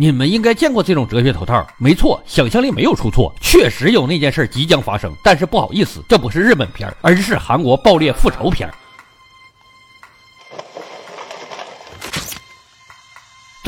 你们应该见过这种哲学头套，没错，想象力没有出错，确实有那件事即将发生。但是不好意思，这不是日本片，而是韩国爆裂复仇片。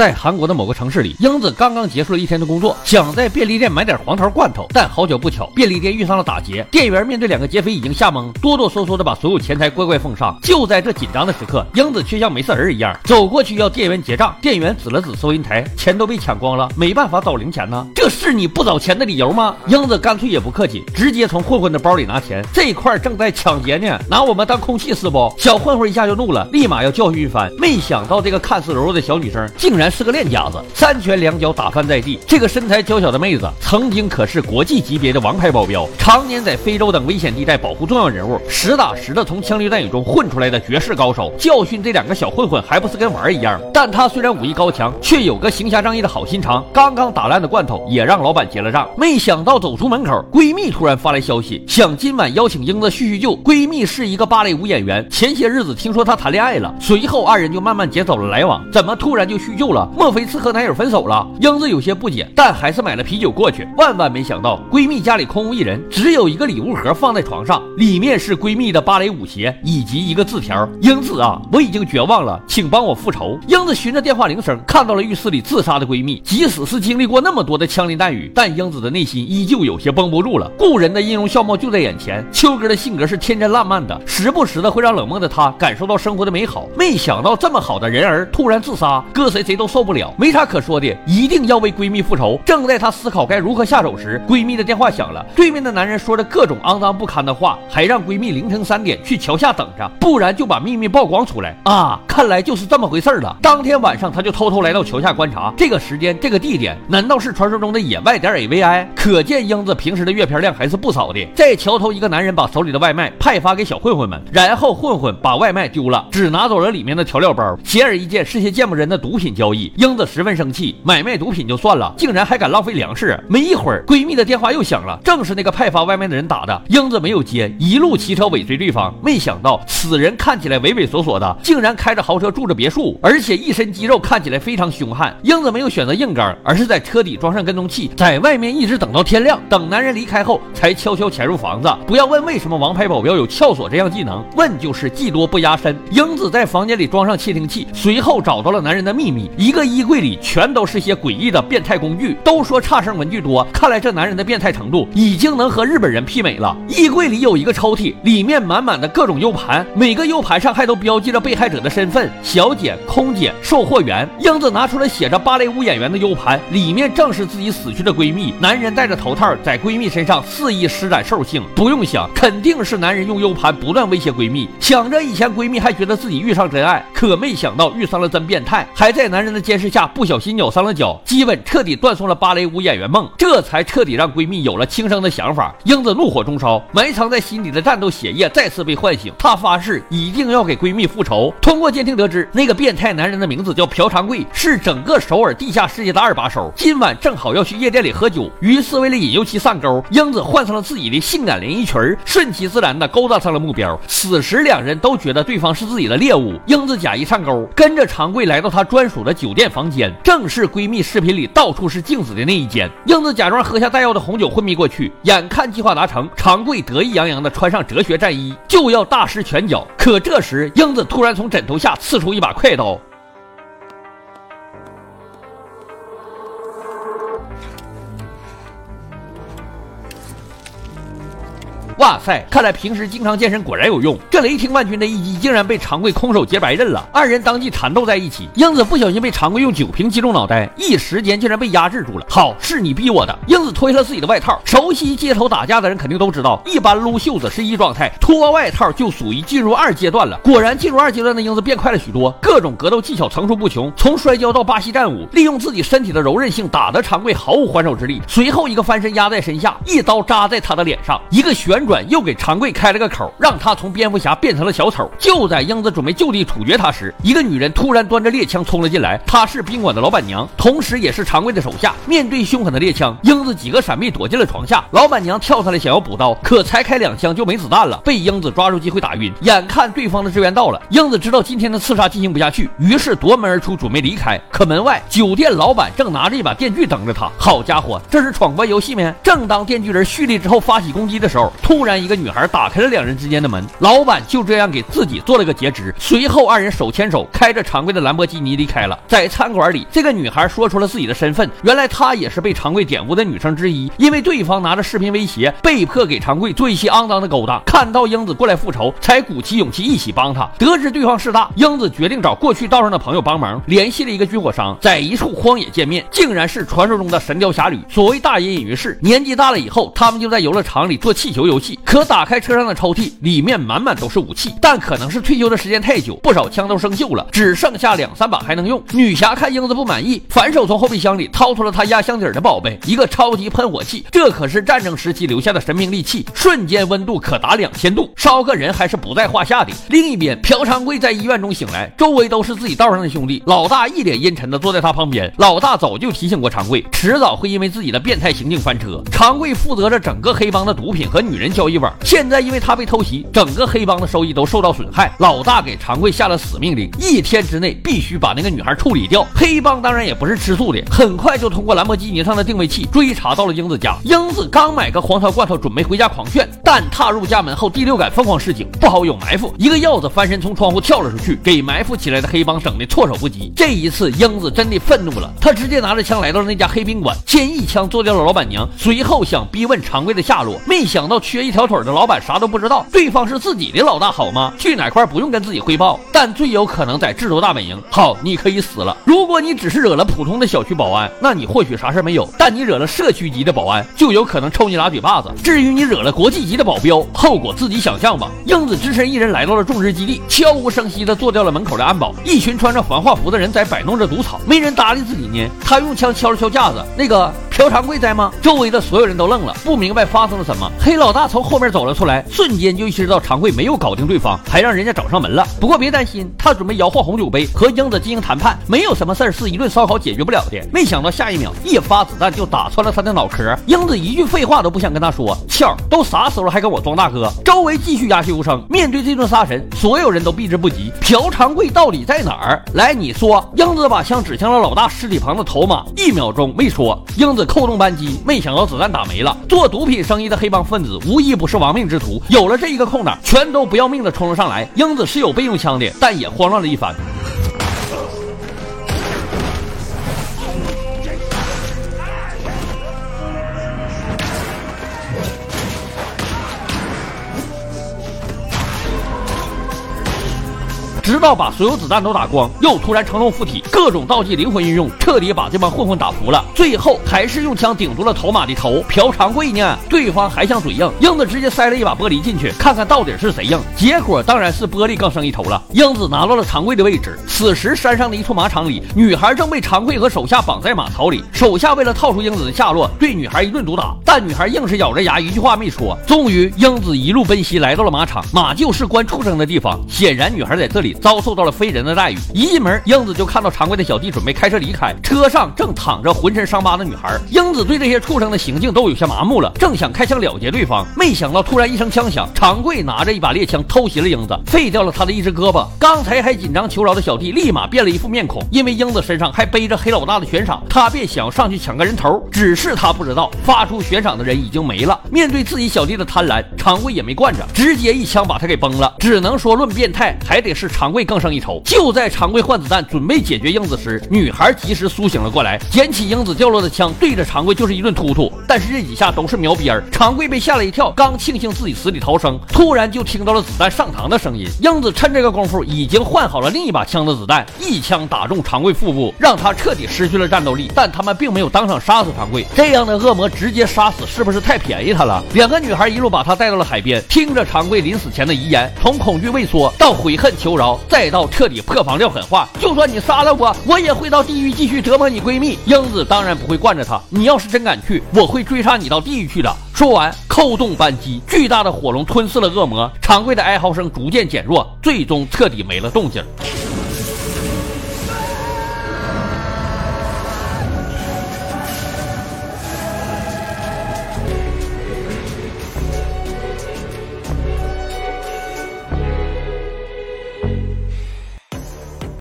在韩国的某个城市里，英子刚刚结束了一天的工作，想在便利店买点黄桃罐头，但好巧不巧，便利店遇上了打劫。店员面对两个劫匪已经吓懵，哆哆嗦嗦的把所有钱财乖乖奉上。就在这紧张的时刻，英子却像没事人一样走过去要店员结账。店员指了指收银台，钱都被抢光了，没办法找零钱呢。这是你不找钱的理由吗？英子干脆也不客气，直接从混混的包里拿钱。这块正在抢劫呢，拿我们当空气是不？小混混一下就怒了，立马要教训一番。没想到这个看似柔弱的小女生，竟然。是个练家子，三拳两脚打翻在地。这个身材娇小的妹子，曾经可是国际级别的王牌保镖，常年在非洲等危险地带保护重要人物，实打实的从枪林弹雨中混出来的绝世高手。教训这两个小混混，还不是跟玩一样？但他虽然武艺高强，却有个行侠仗义的好心肠。刚刚打烂的罐头，也让老板结了账。没想到走出门口，闺蜜突然发来消息，想今晚邀请英子叙叙旧。闺蜜是一个芭蕾舞演员，前些日子听说她谈恋爱了，随后二人就慢慢减少了来往。怎么突然就叙旧了？莫非是和男友分手了？英子有些不解，但还是买了啤酒过去。万万没想到，闺蜜家里空无一人，只有一个礼物盒放在床上，里面是闺蜜的芭蕾舞鞋以及一个字条：“英子啊，我已经绝望了，请帮我复仇。”英子循着电话铃声看到了浴室里自杀的闺蜜。即使是经历过那么多的枪林弹雨，但英子的内心依旧有些绷不住了。故人的音容笑貌就在眼前，秋哥的性格是天真烂漫的，时不时的会让冷漠的她感受到生活的美好。没想到这么好的人儿突然自杀，搁谁谁都受不了。没啥可说的，一定要为闺蜜复仇。正在她思考该如何下手时，闺蜜的电话响了。对面的男人说着各种肮脏不堪的话，还让闺蜜凌晨三点去桥下等着，不然就把秘密曝光出来啊！看来就是这么回事了。当天晚上，她就偷偷来到桥下观察。这个时间，这个地点，难道是传说中的野外点 AVI？可见英子平时的阅片量还是不少的。在桥头，一个男人把手里的外卖派发给小混混们，然后混混把外卖丢了，只拿走了里面的调料包。显而易见，是些见不人的毒品交易。英子十分。生气，买卖毒品就算了，竟然还敢浪费粮食。没一会儿，闺蜜的电话又响了，正是那个派发外卖的人打的。英子没有接，一路骑车尾随对方。没想到此人看起来畏畏缩缩的，竟然开着豪车，住着别墅，而且一身肌肉，看起来非常凶悍。英子没有选择硬刚，而是在车底装上跟踪器，在外面一直等到天亮。等男人离开后，才悄悄潜入房子。不要问为什么王牌保镖有撬锁这样技能，问就是技多不压身。英子在房间里装上窃听器，随后找到了男人的秘密，一个衣柜里。全都是些诡异的变态工具。都说差生文具多，看来这男人的变态程度已经能和日本人媲美了。衣柜里有一个抽屉，里面满满的各种 U 盘，每个 U 盘上还都标记着被害者的身份：小姐、空姐、售货员。英子拿出了写着芭蕾舞演员的 U 盘，里面正是自己死去的闺蜜。男人戴着头套，在闺蜜身上肆意施展兽性。不用想，肯定是男人用 U 盘不断威胁闺蜜。想着以前闺蜜还觉得自己遇上真爱，可没想到遇上了真变态，还在男人的监视下不小。心咬伤了脚，基本彻底断送了芭蕾舞演员梦，这才彻底让闺蜜有了轻生的想法。英子怒火中烧，埋藏在心底的战斗血液再次被唤醒，她发誓一定要给闺蜜复仇。通过监听得知，那个变态男人的名字叫朴长贵，是整个首尔地下世界的二把手。今晚正好要去夜店里喝酒，于是为了引诱其上钩，英子换上了自己的性感连衣裙，顺其自然的勾搭上了目标。此时两人都觉得对方是自己的猎物，英子假意上钩，跟着长贵来到他专属的酒店房间。正是闺蜜视频里到处是镜子的那一间，英子假装喝下带药的红酒昏迷过去。眼看计划达成，长贵得意洋洋地穿上哲学战衣，就要大施拳脚。可这时，英子突然从枕头下刺出一把快刀。哇塞！看来平时经常健身果然有用。这雷霆万钧的一击竟然被长贵空手接白刃了，二人当即缠斗在一起。英子不小心被长贵用酒瓶击中脑袋，一时间竟然被压制住了。好，是你逼我的！英子脱下了自己的外套。熟悉街头打架的人肯定都知道，一般撸袖子是一状态，脱外套就属于进入二阶段了。果然，进入二阶段的英子变快了许多，各种格斗技巧层出不穷，从摔跤到巴西战舞，利用自己身体的柔韧性打得长贵毫无还手之力。随后一个翻身压在身下，一刀扎在他的脸上，一个旋转转。又给长贵开了个口，让他从蝙蝠侠变成了小丑。就在英子准备就地处决他时，一个女人突然端着猎枪冲了进来，她是宾馆的老板娘，同时也是长贵的手下。面对凶狠的猎枪，英子几个闪避躲进了床下。老板娘跳下来想要补刀，可才开两枪就没子弹了，被英子抓住机会打晕。眼看对方的支援到了，英子知道今天的刺杀进行不下去，于是夺门而出，准备离开。可门外酒店老板正拿着一把电锯等着他。好家伙，这是闯关游戏吗？正当电锯人蓄力之后发起攻击的时候，突突然一个女孩打开了两人之间的门，老板就这样给自己做了个截肢。随后二人手牵手，开着常规的兰博基尼离开了。在餐馆里，这个女孩说出了自己的身份，原来她也是被常贵点。的女生之一，因为对方拿着视频威胁，被迫给长贵做一些肮脏的勾当。看到英子过来复仇，才鼓起勇气一起帮他。得知对方势大，英子决定找过去道上的朋友帮忙，联系了一个军火商，在一处荒野见面，竟然是传说中的神雕侠侣。所谓大隐隐于市，年纪大了以后，他们就在游乐场里做气球游戏。可打开车上的抽屉，里面满满都是武器，但可能是退休的时间太久，不少枪都生锈了，只剩下两三把还能用。女侠看英子不满意，反手从后备箱里掏出了她压箱底的宝贝，一个。超级喷火器，这可是战争时期留下的神兵利器，瞬间温度可达两千度，烧个人还是不在话下的。另一边，朴长贵在医院中醒来，周围都是自己道上的兄弟，老大一脸阴沉的坐在他旁边。老大早就提醒过长贵，迟早会因为自己的变态行径翻车。长贵负责着整个黑帮的毒品和女人交易网，现在因为他被偷袭，整个黑帮的收益都受到损害。老大给长贵下了死命令，一天之内必须把那个女孩处理掉。黑帮当然也不是吃素的，很快就通过兰博基尼上的定位器。追查到了英子家，英子刚买个黄桃罐头，准备回家狂炫，但踏入家门后，第六感疯狂示警，不好有埋伏。一个鹞子翻身从窗户跳了出去，给埋伏起来的黑帮整的措手不及。这一次，英子真的愤怒了，他直接拿着枪来到了那家黑宾馆，先一枪做掉了老板娘，随后想逼问常贵的下落。没想到缺一条腿的老板啥都不知道，对方是自己的老大，好吗？去哪块不用跟自己汇报，但最有可能在制毒大本营。好，你可以死了。如果你只是惹了普通的小区保安，那你或许啥事没有，但你惹了社区。区级的保安就有可能抽你俩嘴巴子。至于你惹了国际级的保镖，后果自己想象吧。英子只身一人来到了种植基地，悄无声息地做掉了门口的安保。一群穿着防化服的人在摆弄着毒草，没人搭理自己呢。他用枪敲了敲架子，那个。朴长贵在吗？周围的所有人都愣了，不明白发生了什么。黑老大从后面走了出来，瞬间就意识到长贵没有搞定对方，还让人家找上门了。不过别担心，他准备摇晃红酒杯和英子进行谈判，没有什么事儿是一顿烧烤解决不了的。没想到下一秒，一发子弹就打穿了他的脑壳。英子一句废话都不想跟他说，俏，都啥时候还跟我装大哥？周围继续鸦雀无声。面对这顿杀神，所有人都避之不及。朴长贵到底在哪儿？来，你说。英子把枪指向了老大尸体旁的头马，一秒钟没说。英子。扣动扳机，没想到子弹打没了。做毒品生意的黑帮分子无一不是亡命之徒，有了这一个空档，全都不要命的冲了上来。英子是有备用枪的，但也慌乱了一番。直到把所有子弹都打光，又突然成龙附体，各种道具灵魂运用，彻底把这帮混混打服了。最后还是用枪顶住了头马的头。朴长贵呢？对方还想嘴硬，英子直接塞了一把玻璃进去，看看到底是谁硬。结果当然是玻璃更胜一筹了。英子拿到了长贵的位置。此时山上的一处马场里，女孩正被长贵和手下绑在马槽里。手下为了套出英子的下落，对女孩一顿毒打，但女孩硬是咬着牙，一句话没说。终于，英子一路奔袭来到了马场，马厩是关畜生的地方。显然，女孩在这里。遭受到了非人的待遇。一进门，英子就看到常贵的小弟准备开车离开，车上正躺着浑身伤疤的女孩。英子对这些畜生的行径都有些麻木了，正想开枪了结对方，没想到突然一声枪响，常贵拿着一把猎枪偷袭了英子，废掉了他的一只胳膊。刚才还紧张求饶的小弟立马变了一副面孔，因为英子身上还背着黑老大的悬赏，他便想上去抢个人头。只是他不知道，发出悬赏的人已经没了。面对自己小弟的贪婪，常贵也没惯着，直接一枪把他给崩了。只能说论变态，还得是长常。贵更胜一筹。就在长贵换子弹准备解决英子时，女孩及时苏醒了过来，捡起英子掉落的枪，对着长贵就是一顿突突。但是这几下都是瞄边儿，常贵被吓了一跳，刚庆幸自己死里逃生，突然就听到了子弹上膛的声音。英子趁这个功夫已经换好了另一把枪的子弹，一枪打中长贵腹部，让他彻底失去了战斗力。但他们并没有当场杀死长贵，这样的恶魔直接杀死是不是太便宜他了？两个女孩一路把他带到了海边，听着长贵临死前的遗言，从恐惧畏缩到悔恨求饶。再到彻底破防撂狠话，就算你杀了我，我也会到地狱继续折磨你闺蜜。英子当然不会惯着他，你要是真敢去，我会追杀你到地狱去的。说完，扣动扳机，巨大的火龙吞噬了恶魔。长贵的哀嚎声逐渐减弱，最终彻底没了动静。